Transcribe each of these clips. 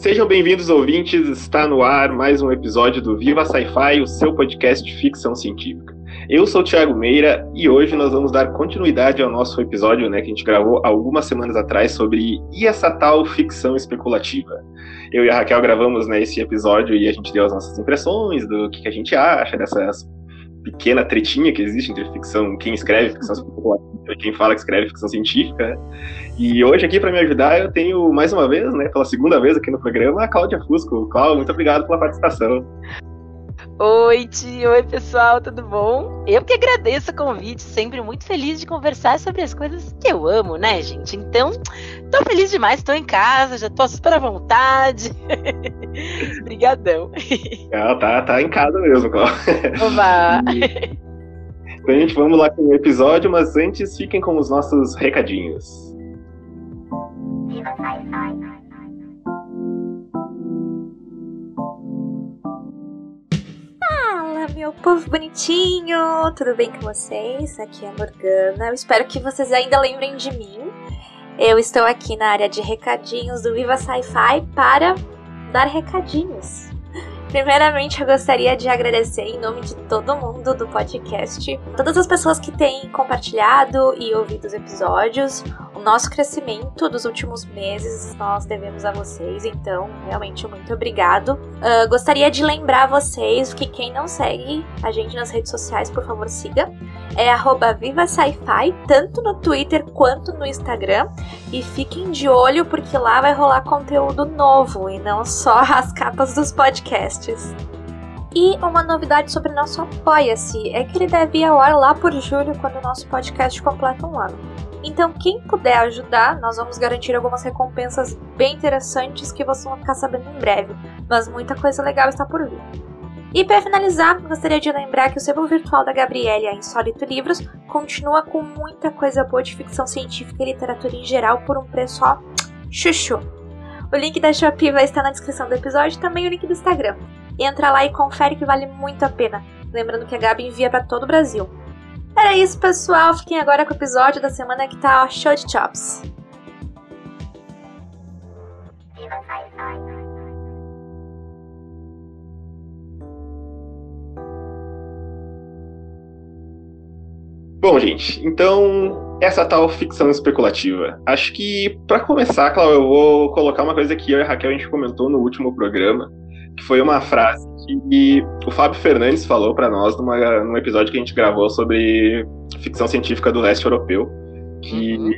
Sejam bem-vindos, ouvintes. Está no ar mais um episódio do Viva Sci-Fi, o seu podcast de ficção científica. Eu sou o Thiago Meira e hoje nós vamos dar continuidade ao nosso episódio, né, que a gente gravou algumas semanas atrás sobre e essa tal ficção especulativa. Eu e a Raquel gravamos né, esse episódio e a gente deu as nossas impressões do que, que a gente acha dessas pequena tretinha que existe entre ficção, quem escreve ficção especulativa e quem fala que escreve ficção científica. Né? E hoje aqui para me ajudar eu tenho mais uma vez, né, pela segunda vez aqui no programa, a Cláudia Fusco. Cláudia, muito obrigado pela participação. Oi, tio. Oi, pessoal, tudo bom? Eu que agradeço o convite, sempre muito feliz de conversar sobre as coisas que eu amo, né, gente? Então, tô feliz demais, tô em casa, já tô super à vontade. Obrigadão. Tá, tá em casa mesmo, Cláudia. Oba! Então, gente, vamos lá com o episódio, mas antes fiquem com os nossos recadinhos. Meu povo bonitinho! Tudo bem com vocês? Aqui é a Morgana. Eu espero que vocês ainda lembrem de mim. Eu estou aqui na área de recadinhos do Viva Sci-Fi para dar recadinhos. Primeiramente, eu gostaria de agradecer em nome de todo mundo do podcast, todas as pessoas que têm compartilhado e ouvido os episódios. O nosso crescimento dos últimos meses nós devemos a vocês, então realmente muito obrigado. Uh, gostaria de lembrar vocês que quem não segue a gente nas redes sociais, por favor, siga. É Viva Sci-Fi, tanto no Twitter quanto no Instagram. E fiquem de olho porque lá vai rolar conteúdo novo e não só as capas dos podcasts. E uma novidade sobre nosso Apoia-se é que ele deve ir ao ar lá por julho, quando o nosso podcast completa um ano. Então, quem puder ajudar, nós vamos garantir algumas recompensas bem interessantes que vocês vão ficar sabendo em breve. Mas muita coisa legal está por vir. E para finalizar, gostaria de lembrar que o sebo virtual da Gabriele, a Insólito Livros, continua com muita coisa boa de ficção científica e literatura em geral por um preço ó, chuchu. O link da Shopee vai estar na descrição do episódio e também o link do Instagram. Entra lá e confere que vale muito a pena. Lembrando que a Gabi envia para todo o Brasil. Era isso, pessoal. Fiquem agora com o episódio da semana que tá ó, show de chops. Bom, gente, então essa tal ficção especulativa. Acho que para começar, Cláudio, eu vou colocar uma coisa que eu e a Raquel a gente comentou no último programa, que foi uma frase que o Fábio Fernandes falou para nós numa, num episódio que a gente gravou sobre ficção científica do leste europeu, que uhum.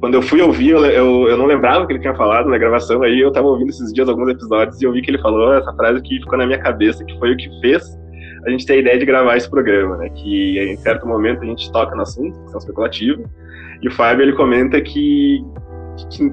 quando eu fui ouvir, eu, eu, eu, não lembrava que ele tinha falado na gravação, aí eu tava ouvindo esses dias alguns episódios e eu vi que ele falou essa frase que ficou na minha cabeça, que foi o que fez a gente ter a ideia de gravar esse programa, né? Que em certo momento a gente toca no assunto, ficção especulativa, e o Fábio ele comenta que, que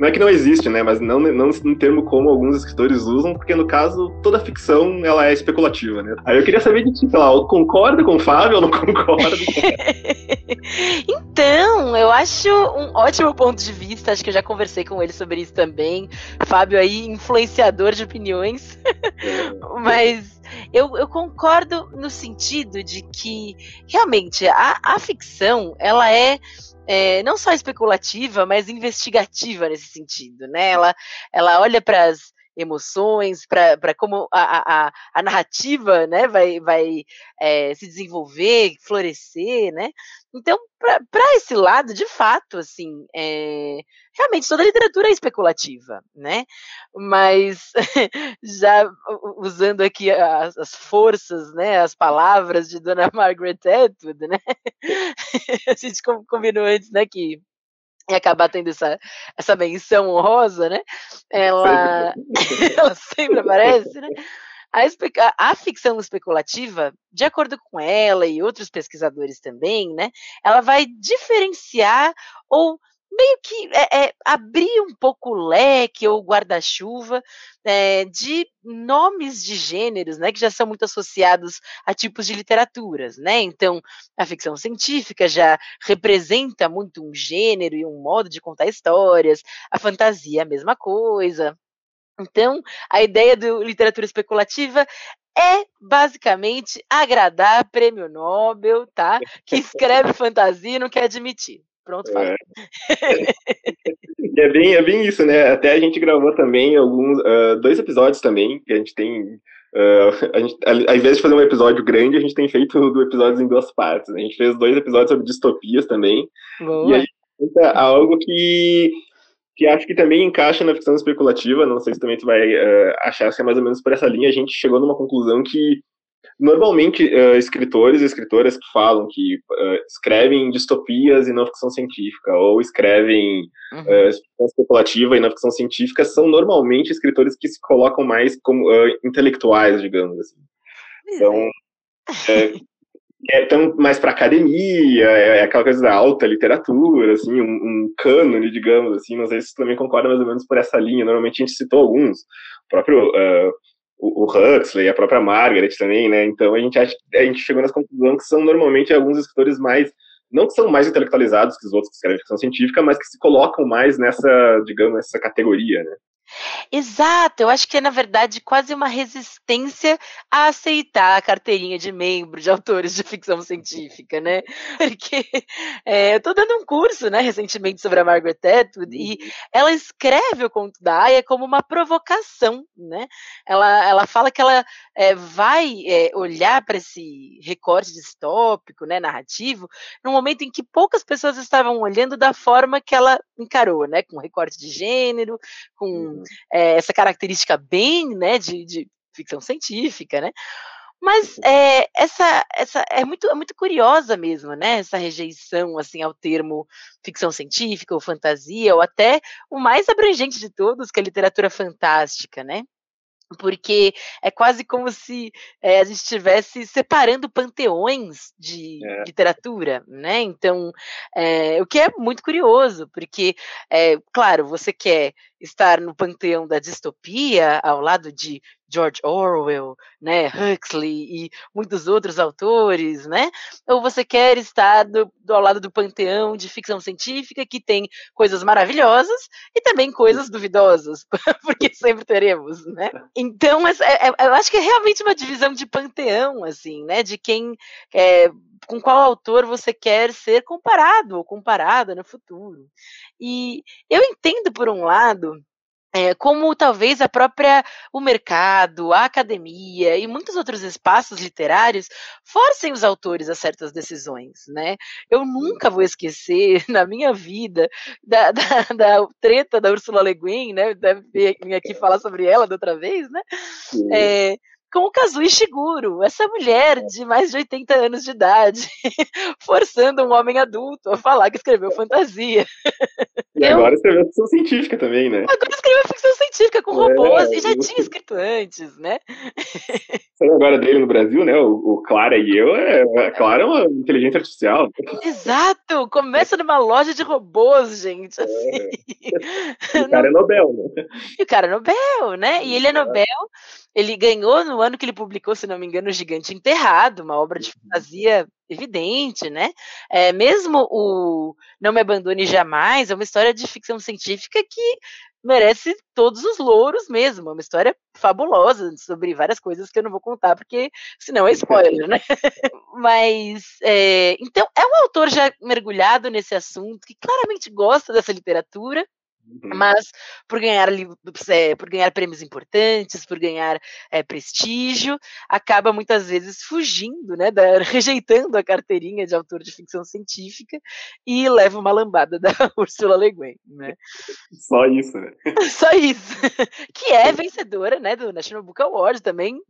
não é que não existe, né? Mas não, não no termo como alguns escritores usam, porque no caso toda ficção ela é especulativa, né? Aí eu queria saber de ti, sei lá, concorda com o Fábio ou não concorda? então, eu acho um ótimo ponto de vista. Acho que eu já conversei com ele sobre isso também. Fábio aí, influenciador de opiniões. É. Mas eu, eu, concordo no sentido de que realmente a, a ficção ela é é, não só especulativa, mas investigativa nesse sentido, né? Ela, ela olha para as emoções, para como a, a, a, narrativa né, vai, vai é, se desenvolver, florescer, né? Então, para esse lado, de fato, assim, é, realmente toda literatura é especulativa, né? Mas já usando aqui as, as, forças, né, as palavras de Dona Margaret Atwood, né? a gente combinou antes, né, que ia acabar tendo essa, essa menção honrosa, né? Ela, ela sempre aparece, né? A, a, ficção especulativa, de acordo com ela e outros pesquisadores também, né, ela vai diferenciar ou meio que é, é, abrir um pouco o leque ou guarda-chuva é, de nomes de gêneros, né, que já são muito associados a tipos de literaturas, né? Então, a ficção científica já representa muito um gênero e um modo de contar histórias, a fantasia a mesma coisa. Então, a ideia do literatura especulativa é basicamente agradar prêmio Nobel, tá? Que escreve fantasia e não quer admitir. Pronto, fala. É. é, bem, é bem isso, né? Até a gente gravou também alguns, uh, dois episódios também, que a gente tem. Uh, a gente, ao invés de fazer um episódio grande, a gente tem feito episódios em duas partes. Né? A gente fez dois episódios sobre distopias também. Boa. E aí algo que, que acho que também encaixa na ficção especulativa. Não sei se também tu vai uh, achar que é mais ou menos por essa linha. A gente chegou numa conclusão que Normalmente, uh, escritores e escritoras que falam que uh, escrevem distopias e não ficção científica, ou escrevem uhum. uh, especulativa e não ficção científica, são normalmente escritores que se colocam mais como intelectuais, digamos assim. Então, é, é mais para academia, é, é, aquela coisa da alta literatura, assim, um, um cânone, digamos assim. Não sei se você também concorda mais ou menos por essa linha. Normalmente a gente citou alguns, o próprio o, Huxley, a própria Margaret também, né? Então a gente, acha, a gente chegou nas conclusões que são normalmente alguns escritores mais, não que são mais intelectualizados que os outros que escrevem ficção científica, mas que se colocam mais nessa, digamos, nessa categoria, né? Exato, eu acho que é, na verdade, quase uma resistência a aceitar a carteirinha de membro de autores de ficção científica, né? Porque é, eu estou dando um curso, né, recentemente sobre a Margaret Atwood, e uhum. ela escreve o conto da Aya como uma provocação, né? Ela, ela fala que ela é, vai é, olhar para esse recorte distópico, né, narrativo, num momento em que poucas pessoas estavam olhando da forma que ela encarou, né? Com recorte de gênero, com é, essa característica bem né, de, de ficção científica, né? Mas é, essa, essa é muito, é muito curiosa mesmo, né? Essa rejeição assim ao termo ficção científica ou fantasia, ou até o mais abrangente de todos, que é a literatura fantástica, né? porque é quase como se é, a gente estivesse separando panteões de é. literatura, né? Então, é, o que é muito curioso, porque, claro, você quer estar no panteão da distopia, ao lado de George Orwell, né, Huxley e muitos outros autores, né? Ou você quer estar do, do, ao lado do panteão de ficção científica que tem coisas maravilhosas e também coisas duvidosas, porque sempre teremos, né? Então, é, é, eu acho que é realmente uma divisão de panteão, assim, né? De quem é, com qual autor você quer ser comparado ou comparada no futuro. E eu entendo, por um lado, é, como talvez a própria o mercado, a academia e muitos outros espaços literários forcem os autores a certas decisões, né? Eu nunca vou esquecer na minha vida da, da, da treta da Ursula Le Guin, né? Deve vir aqui falar sobre ela da outra vez, né? É, com Kazuo Ishiguro, essa mulher de mais de 80 anos de idade, forçando um homem adulto a falar que escreveu fantasia. E eu... agora escreveu ficção científica também, né? Agora escreveu ficção científica com é, robôs, e já tinha escrito antes, né? Saiu agora dele no Brasil, né? O, o Clara e eu, é, a Clara é uma inteligência artificial. Exato! Começa numa loja de robôs, gente, é. assim. É. O cara é Nobel, né? E o cara é Nobel, né? E ele é Nobel ele ganhou no ano que ele publicou, se não me engano, O Gigante Enterrado, uma obra de uhum. fantasia evidente, né? É, mesmo o Não Me Abandone Jamais é uma história de ficção científica que merece todos os louros mesmo, é uma história fabulosa sobre várias coisas que eu não vou contar porque senão é spoiler, né? Mas é, então é um autor já mergulhado nesse assunto que claramente gosta dessa literatura Uhum. Mas por ganhar, é, por ganhar prêmios importantes, por ganhar é, prestígio, acaba muitas vezes fugindo, né, da, rejeitando a carteirinha de autor de ficção científica e leva uma lambada da Ursula Le Guin, né? Só isso, né? Só isso. que é vencedora, né, do National Book Award também,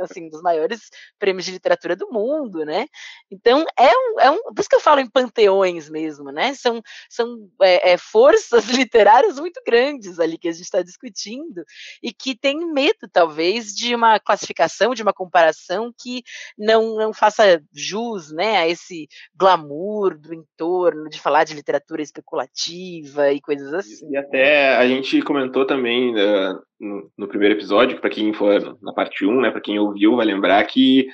assim, dos maiores prêmios de literatura do mundo, né? Então é um, é um por isso que eu falo em panteões mesmo, né? São, são é, é, forças literárias muito grandes ali que a gente está discutindo e que tem medo, talvez, de uma classificação, de uma comparação que não, não faça jus, né, a esse glamour do entorno de falar de literatura especulativa e coisas assim. E até a gente comentou também uh, no, no, primeiro episódio, para quem for na parte 1, né, para quem ouviu, vai lembrar que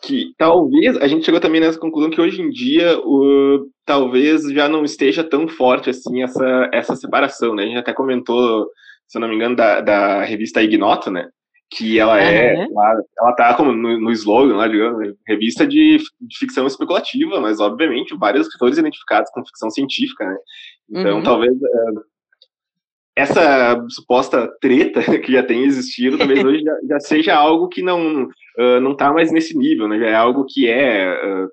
que talvez a gente chegou também nessa conclusão que hoje em dia o, talvez já não esteja tão forte assim essa, essa separação, né? A gente até comentou, se eu não me engano, da, da revista Ignoto, né? que ela é, uhum. ela, ela tá como no, no slogan lá, digamos, revista de, de, ficção especulativa, mas obviamente vários escritores identificados com ficção científica, né? Então uhum. talvez uh, essa suposta treta que já tem existido, talvez hoje já, já seja algo que não uh, não tá mais nesse nível, né? Já é algo que é uh,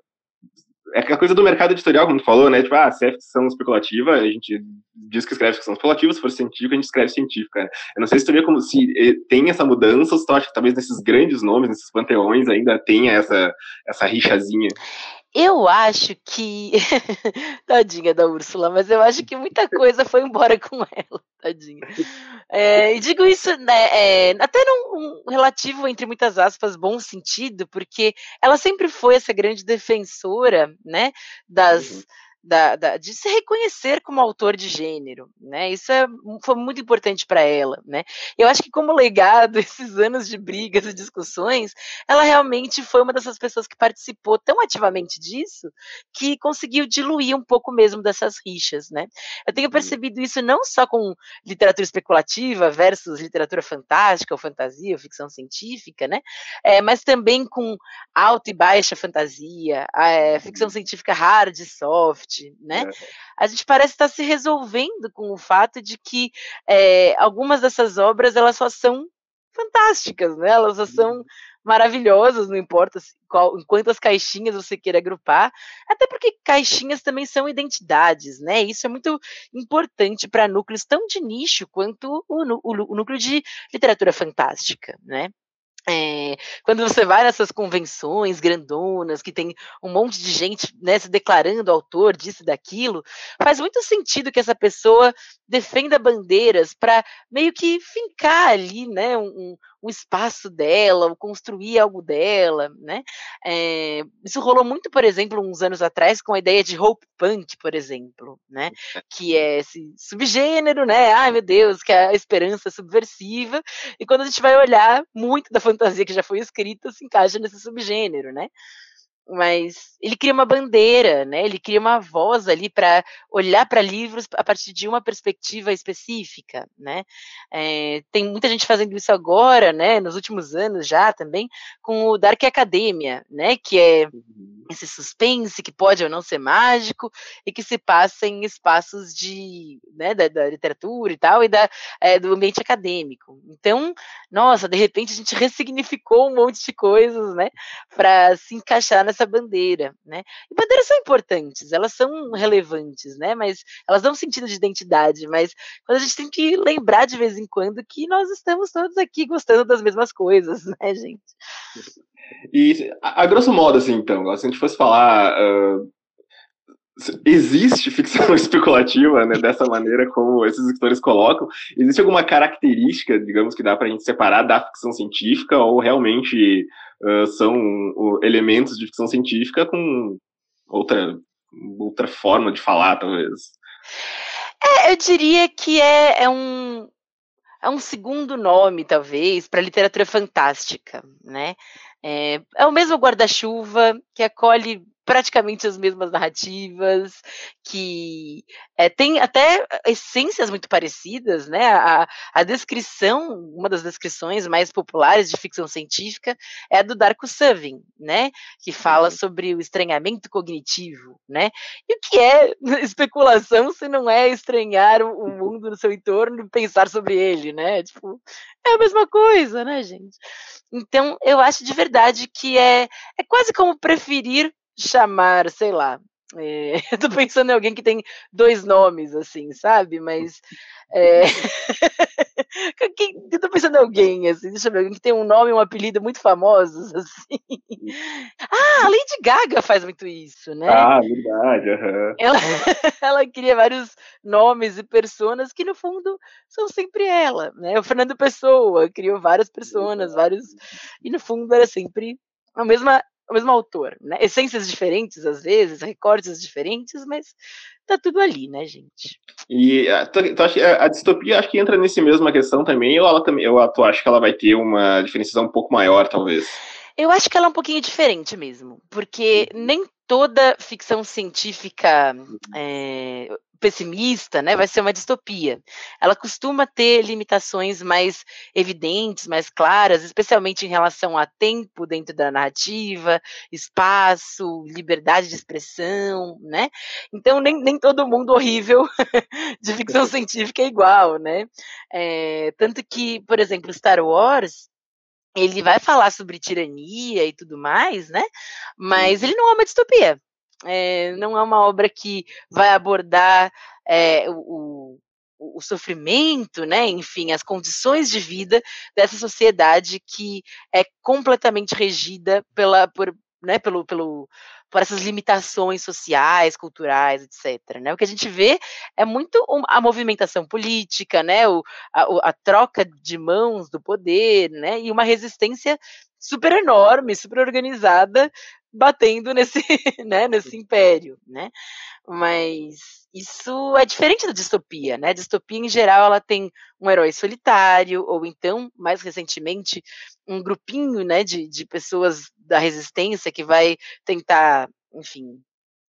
é a coisa do mercado editorial, como tu falou, né? Tipo, ah, se é ficção especulativa, a gente diz que escreve ficção especulativa, se for científica, a gente escreve científica. Né? Eu não sei se tu vê como se eh, tem essa mudança, ou se tu acha que talvez nesses grandes nomes, nesses panteões, ainda tenha essa, essa rixazinha. Eu acho que. tadinha da Úrsula, mas eu acho que muita coisa foi embora com ela, tadinha. É, e digo isso né, é, até num um relativo, entre muitas aspas, bom sentido, porque ela sempre foi essa grande defensora né, das. Uhum da, da, de se reconhecer como autor de gênero, né? Isso é, foi muito importante para ela, né? Eu acho que como legado esses anos de brigas e discussões, ela realmente foi uma dessas pessoas que participou tão ativamente disso que conseguiu diluir um pouco mesmo dessas rixas, né? Eu tenho percebido isso não só com literatura especulativa versus literatura fantástica ou fantasia ou ficção científica, né? É, mas também com alta e baixa fantasia, é, ficção científica hard e soft né? É. A gente parece estar se resolvendo com o fato de que é, algumas dessas obras elas só são fantásticas, né? Elas só são uhum. maravilhosas, não importa qual, em quantas caixinhas você queira agrupar, até porque caixinhas também são identidades, né? Isso é muito importante para núcleos tão de nicho quanto o, o, o núcleo de literatura fantástica, né? É, quando você vai nessas convenções grandonas, que tem um monte de gente né, se declarando autor disso e daquilo, faz muito sentido que essa pessoa defenda bandeiras para meio que fincar ali né, um, um espaço dela, ou construir algo dela, né? É, isso rolou muito, por exemplo, uns anos atrás com a ideia de hope punk, por exemplo, né? Que é esse subgênero, né? Ai meu Deus, que é a esperança subversiva. E quando a gente vai olhar, muito da fantasia que já foi escrita se encaixa nesse subgênero, né? Mas ele cria uma bandeira, né? Ele cria uma voz ali para olhar para livros a partir de uma perspectiva específica, né? É, tem muita gente fazendo isso agora, né? Nos últimos anos já também com o Dark Academia, né? Que é uhum. esse suspense que pode ou não ser mágico e que se passa em espaços de, né? Da, da literatura e tal e da, é, do ambiente acadêmico. Então, nossa, de repente a gente ressignificou um monte de coisas, né? Para se encaixar nessa essa bandeira, né? E bandeiras são importantes, elas são relevantes, né? Mas elas dão sentido de identidade, mas quando a gente tem que lembrar de vez em quando que nós estamos todos aqui gostando das mesmas coisas, né, gente? E a, a grosso modo, assim, então, se a gente fosse falar uh, existe ficção especulativa, né, dessa maneira como esses escritores colocam? Existe alguma característica, digamos, que dá para a gente separar da ficção científica ou realmente uh, são uh, elementos de ficção científica com outra, outra forma de falar, talvez? É, eu diria que é, é um é um segundo nome, talvez, para literatura fantástica, né? É, é o mesmo guarda-chuva que acolhe praticamente as mesmas narrativas, que é, tem até essências muito parecidas, né? A, a, descrição, uma das descrições mais populares de ficção científica é a do Darko Suvin, né? Que fala uhum. sobre o estranhamento cognitivo, né? E o que é especulação se não é estranhar o, o mundo no seu entorno e pensar sobre ele, né? Tipo, é a mesma coisa, né, gente? Então, eu acho de verdade que é, é quase como preferir chamar, sei lá. É, eu tô pensando em alguém que tem dois nomes, assim, sabe? Mas. É, eu tô pensando em alguém, assim, deixa eu ver, alguém que tem um nome e um apelido muito famosos, assim. Ah, a Lady Gaga faz muito isso, né? Ah, verdade, uhum. ela, ela cria vários nomes e personas que, no fundo, são sempre ela, né? O Fernando Pessoa criou várias personas, vários. E, no fundo, era sempre a mesma o mesmo autor, né? Essências diferentes às vezes, recortes diferentes, mas tá tudo ali, né, gente? E ah, tu, tu acha, a distopia acho que entra nesse mesma questão também, ou ela também, ou tu acha que ela vai ter uma diferenciação um pouco maior, talvez? Eu acho que ela é um pouquinho diferente mesmo, porque nem toda ficção científica é, pessimista, né, vai ser uma distopia. Ela costuma ter limitações mais evidentes, mais claras, especialmente em relação a tempo dentro da narrativa, espaço, liberdade de expressão, né? Então nem, nem todo mundo horrível de ficção científica é igual, né? É, tanto que, por exemplo, Star Wars ele vai falar sobre tirania e tudo mais, né? Mas ele não é uma distopia. É, não é uma obra que vai abordar é, o, o, o, sofrimento, né? Enfim, as condições de vida dessa sociedade que é completamente regida pela, por, né, pelo, pelo, por essas limitações sociais, culturais, etc. Né? O que a gente vê é muito a movimentação política, né? O, a, a troca de mãos do poder, né? E uma resistência super enorme, super organizada, batendo nesse, né, nesse império, né? Mas isso é diferente da distopia, né? A distopia, em geral, ela tem um herói solitário, ou então, mais recentemente, um grupinho, né, de, de pessoas da resistência que vai tentar, enfim,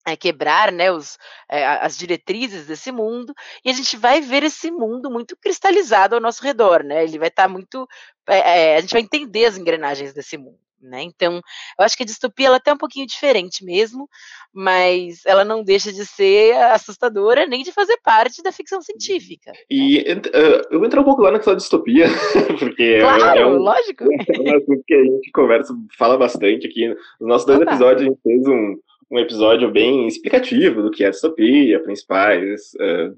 é, quebrar né, os, é, as diretrizes desse mundo, e a gente vai ver esse mundo muito cristalizado ao nosso redor, né? Ele vai estar tá muito. É, a gente vai entender as engrenagens desse mundo. Né? Então, eu acho que a distopia ela é até um pouquinho diferente mesmo, mas ela não deixa de ser assustadora nem de fazer parte da ficção científica. E uh, eu vou entrar um pouco lá na questão da distopia, porque claro, é, um, lógico. É um assunto que a gente conversa, fala bastante aqui. Nos nossos dois Opa. episódios a gente fez um, um episódio bem explicativo do que é a distopia, principais uh,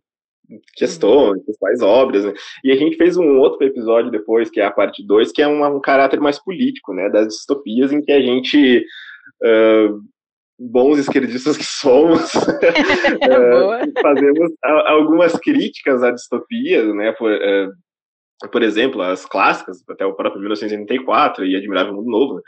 questões, principais obras, né? E a gente fez um outro episódio depois, que é a parte 2, que é um, um, caráter mais político, né, das distopias, em que a gente, uh, bons esquerdistas que somos, uh, fazemos algumas críticas a distopias, né, por, uh, por exemplo, as clássicas, até o próprio 1984 e Admirável Mundo Novo,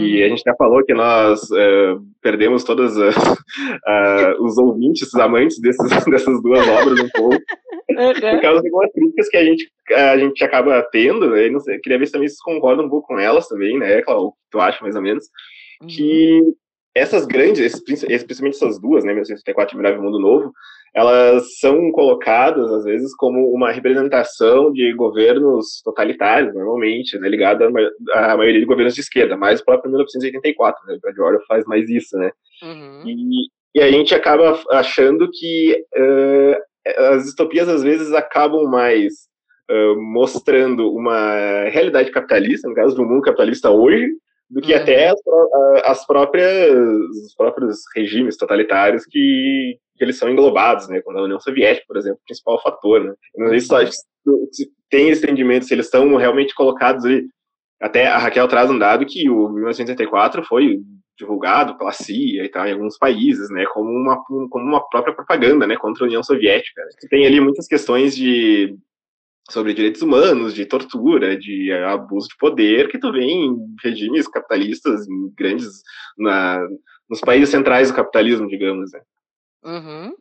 uhum. a gente já falou que nós uh, perdemos todos uh, uh, os ouvintes, os amantes desses, dessas duas obras um pouco, uhum. por causa de algumas críticas que a gente, a gente acaba tendo, eu não sei, queria ver se também vocês concordam um pouco com elas também, né, que tu acha mais ou menos, uhum. que essas grandes, especialmente essas duas, né, 1984 e Admirável Mundo Novo, elas são colocadas, às vezes, como uma representação de governos totalitários, normalmente, né, ligada à maioria de governos de esquerda, mais o próprio 1984, né, o George Orwell faz mais isso, né, uhum. e, e, a gente acaba achando que uh, as distopias, às vezes, acabam mais uh, mostrando uma realidade capitalista, no caso do mundo capitalista hoje, do que uhum. até as, as, próprias os próprios regimes totalitários que, que eles são englobados, né? Quando a União Soviética, por exemplo, o principal fator, né? não sei se tem esse entendimento, se eles estão realmente colocados ali. Até a Raquel traz um dado que o 1984 foi divulgado pela CIA e tal, em alguns países, né, como uma, como uma própria propaganda, né, contra a União Soviética. Tem ali muitas questões de sobre direitos humanos, de tortura, de abuso de poder, que tu vê em regimes capitalistas em grandes, na, nos países centrais do capitalismo, digamos, né. Uhum.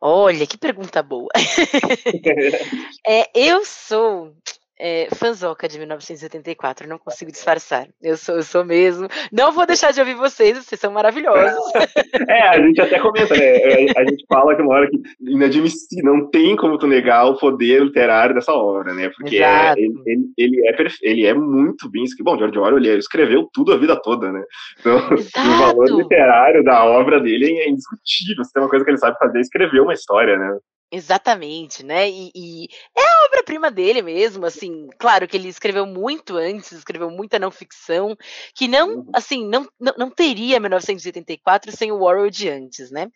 Olha, que pergunta boa. é, eu sou é, fanzoca de 1974, não consigo disfarçar. Eu sou, eu sou mesmo. Não vou deixar de ouvir vocês, vocês são maravilhosos. É, a gente até comenta, né? É, a gente fala que uma hora que inadmissível, não tem como tu negar o poder literário dessa obra, né? Porque é, ele, ele, ele, é ele é muito bem escrito. Bom, George Orwell ele escreveu tudo a vida toda, né? Então, Exato. o valor literário da obra dele é indiscutível. Se tem uma coisa que ele sabe fazer, é escrever uma história, né? Exatamente, né? E, e é a obra-prima dele mesmo, assim, claro que ele escreveu muito antes, escreveu muita não ficção, que não, uhum. assim, não, não, não teria 1984 sem o Orwell de antes, né?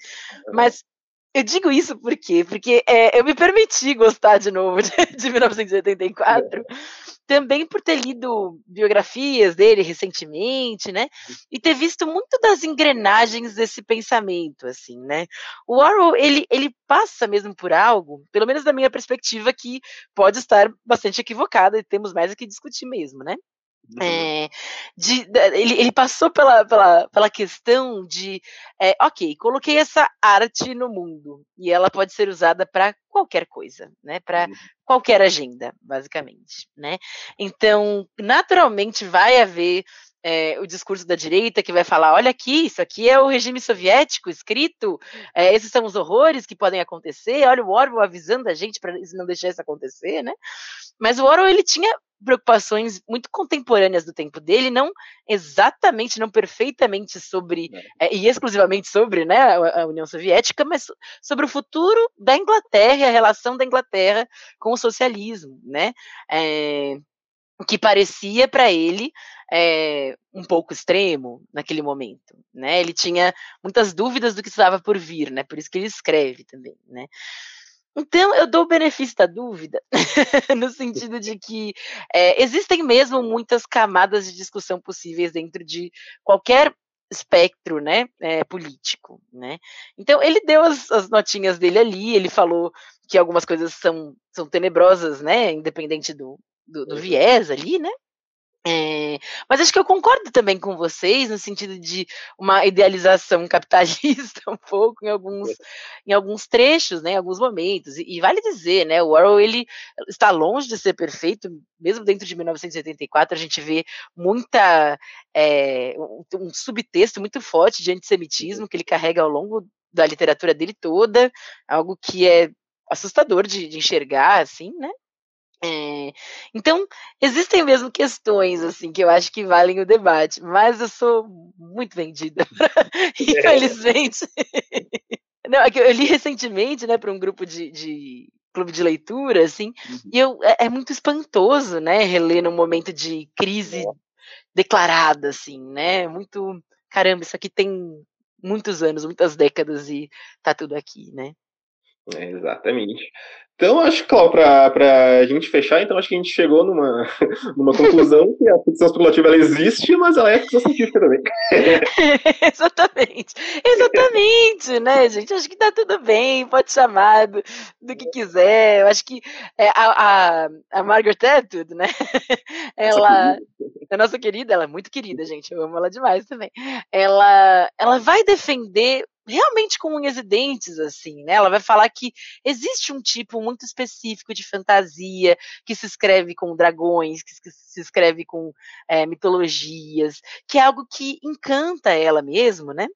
Mas eu digo isso por quê? Porque é, eu me permiti gostar de novo de, de 1984, também por ter lido biografias dele recentemente, né? E ter visto muito das engrenagens desse pensamento, assim, né? O Orwell, ele, ele passa mesmo por algo, pelo menos da minha perspectiva, que pode estar bastante equivocada e temos mais o que discutir mesmo, né? Uhum. É, de, de, ele, ele, passou pela, pela, pela questão de, é, ok, coloquei essa arte no mundo e ela pode ser usada para qualquer coisa, né? Para uhum. qualquer agenda, basicamente, né? Então, naturalmente vai haver é, o discurso da direita que vai falar: olha aqui, isso aqui é o regime soviético escrito, é, esses são os horrores que podem acontecer. Olha o Orwell avisando a gente para não deixar isso acontecer, né? Mas o Orwell ele tinha preocupações muito contemporâneas do tempo dele, não exatamente, não perfeitamente sobre é, e exclusivamente sobre, né, a, a União Soviética, mas sobre o futuro da Inglaterra e a relação da Inglaterra com o socialismo, né? É, que parecia para ele é, um pouco extremo naquele momento, né? Ele tinha muitas dúvidas do que estava por vir, né? Por isso que ele escreve também, né? Então eu dou o benefício da dúvida, no sentido de que é, existem mesmo muitas camadas de discussão possíveis dentro de qualquer espectro, né, é, político, né. Então ele deu as, as, notinhas dele ali, ele falou que algumas coisas são, são tenebrosas, né, independente do, do, do viés ali, né? É, mas acho que eu concordo também com vocês no sentido de uma idealização capitalista um pouco em alguns, em alguns trechos, né, em alguns momentos. E, e, vale dizer, né, o Orwell ele está longe de ser perfeito, mesmo dentro de 1984 a gente vê muita é, um, um subtexto muito forte de antissemitismo que ele carrega ao longo da literatura dele toda, algo que é assustador de, de enxergar, assim, né? É, então, existem mesmo questões, assim, que eu acho que valem o debate, mas eu sou muito vendida, infelizmente. Não, é que eu li recentemente, né, para um grupo de, de, clube de leitura, assim, uhum. e eu, é, é, muito espantoso, né, reler num momento de crise é. declarada, assim, né, muito, caramba, isso aqui tem muitos anos, muitas décadas e tá tudo aqui, né. Exatamente. Então, acho que, Cláudio, para a gente fechar, então acho que a gente chegou numa, numa conclusão que a ficção especulativa ela existe, mas ela é ficção científica também. Exatamente. Exatamente, né, gente? Acho que tá tudo bem, pode chamar do, do que quiser. Eu acho que é, a, a, a Margaret Atwood, né? Ela, a nossa querida, ela é muito querida, gente. Eu amo ela demais também. Ela, ela vai defender realmente com unhas e dentes, assim, né? Ela vai falar que existe um tipo muito específico de fantasia que se escreve com dragões, que se escreve com é, mitologias, que é algo que encanta ela mesmo, né?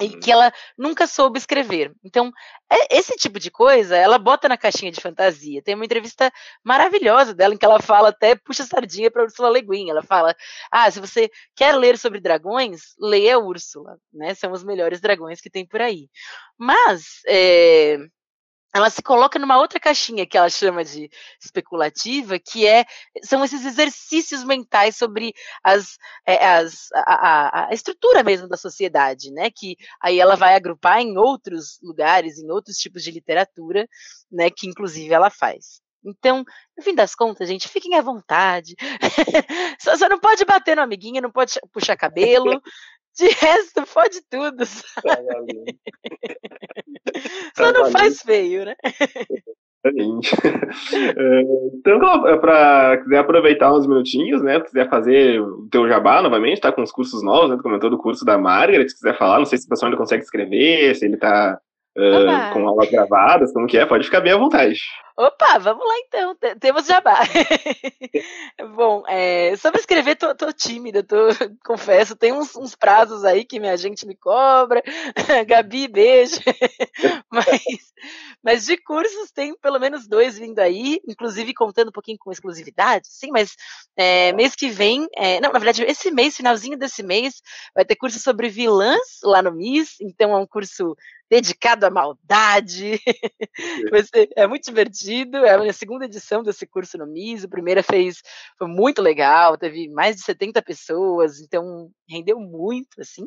E que ela nunca soube escrever. Então, é, esse tipo de coisa, ela bota na caixinha de fantasia. Tem uma entrevista maravilhosa dela em que ela fala até puxa sardinha para Ursula Le Guin. Ela fala: "Ah, se você quer ler sobre dragões, leia Úrsula, né? São os melhores dragões que tem por aí". Mas é, ela se coloca numa outra caixinha que ela chama de especulativa, que é são esses exercícios mentais sobre as, é, as a, a, a, estrutura mesmo da sociedade, né? Que aí ela vai agrupar em outros lugares, em outros tipos de literatura, né? Que inclusive ela faz. Então, no fim das contas, gente, fiquem à vontade. Você não pode bater no amiguinho, não pode puxar cabelo, de resto, pode tudo. Só não faz feio, né? É, então, para quiser aproveitar uns minutinhos, né? Quiser fazer o teu jabá novamente, tá com os cursos novos, né? Tu comentou do curso da Margaret, se quiser falar, não sei se o pessoal ainda consegue escrever, se ele tá uh, com aulas gravadas, como que é, pode ficar bem à vontade. Opa, vamos lá então, temos jabá. Bom, é, sobre escrever, tô, tô tímida, tô, confesso, tem uns, uns, prazos aí que minha gente me cobra. Gabi, beijo. mas, mas de cursos tem pelo menos dois vindo aí, inclusive contando um pouquinho com exclusividade, sim, mas é, mês que vem, é, não, na verdade, esse mês, finalzinho desse mês, vai ter curso sobre vilãs lá no MIS, então é um curso dedicado à maldade. Ser, é muito divertido. É a minha segunda edição desse curso no MIS. A primeira fez foi muito legal, teve mais de 70 pessoas, então rendeu muito, assim.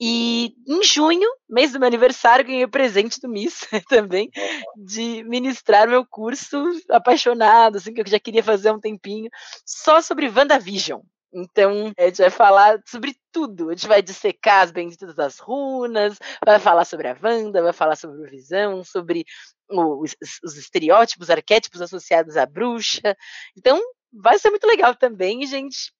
E em junho, mês do meu aniversário, ganhei o presente do MIS também, de ministrar meu curso apaixonado, assim, que eu já queria fazer há um tempinho, só sobre WandaVision. Então, a gente vai falar sobre tudo. A gente vai dissecar as benditas das runas, vai falar sobre a Wanda, vai falar sobre o Visão, sobre os, os estereótipos, arquétipos associados à bruxa. Então, vai ser muito legal também, gente.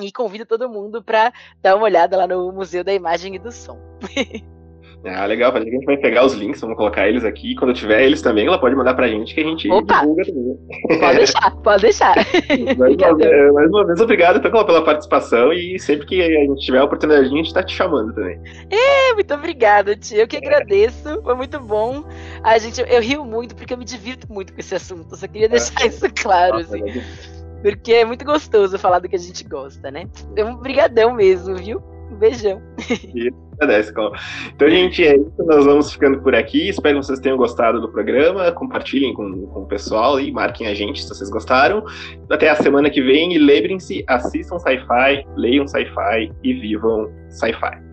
E convido todo mundo para dar uma olhada lá no Museu da Imagem e do Som. Ah, legal. A gente vai pegar os links, vamos colocar eles aqui. Quando tiver eles também, ela pode mandar pra gente que a gente Opa. divulga também. Pode deixar, pode deixar. mais, uma vez, mais uma vez, obrigado então, pela participação e sempre que a gente tiver a oportunidade, a gente tá te chamando também. É, muito obrigada, tia. Eu que agradeço. Foi muito bom. A gente, eu rio muito porque eu me divirto muito com esse assunto. Eu só queria deixar isso claro, assim. Porque é muito gostoso falar do que a gente gosta, né? Então, brigadão mesmo, viu? Um beijão. Então, gente, é isso. Nós vamos ficando por aqui. Espero que vocês tenham gostado do programa. Compartilhem com, com o pessoal e marquem a gente se vocês gostaram. Até a semana que vem. E lembrem-se: assistam sci-fi, leiam sci-fi e vivam sci-fi.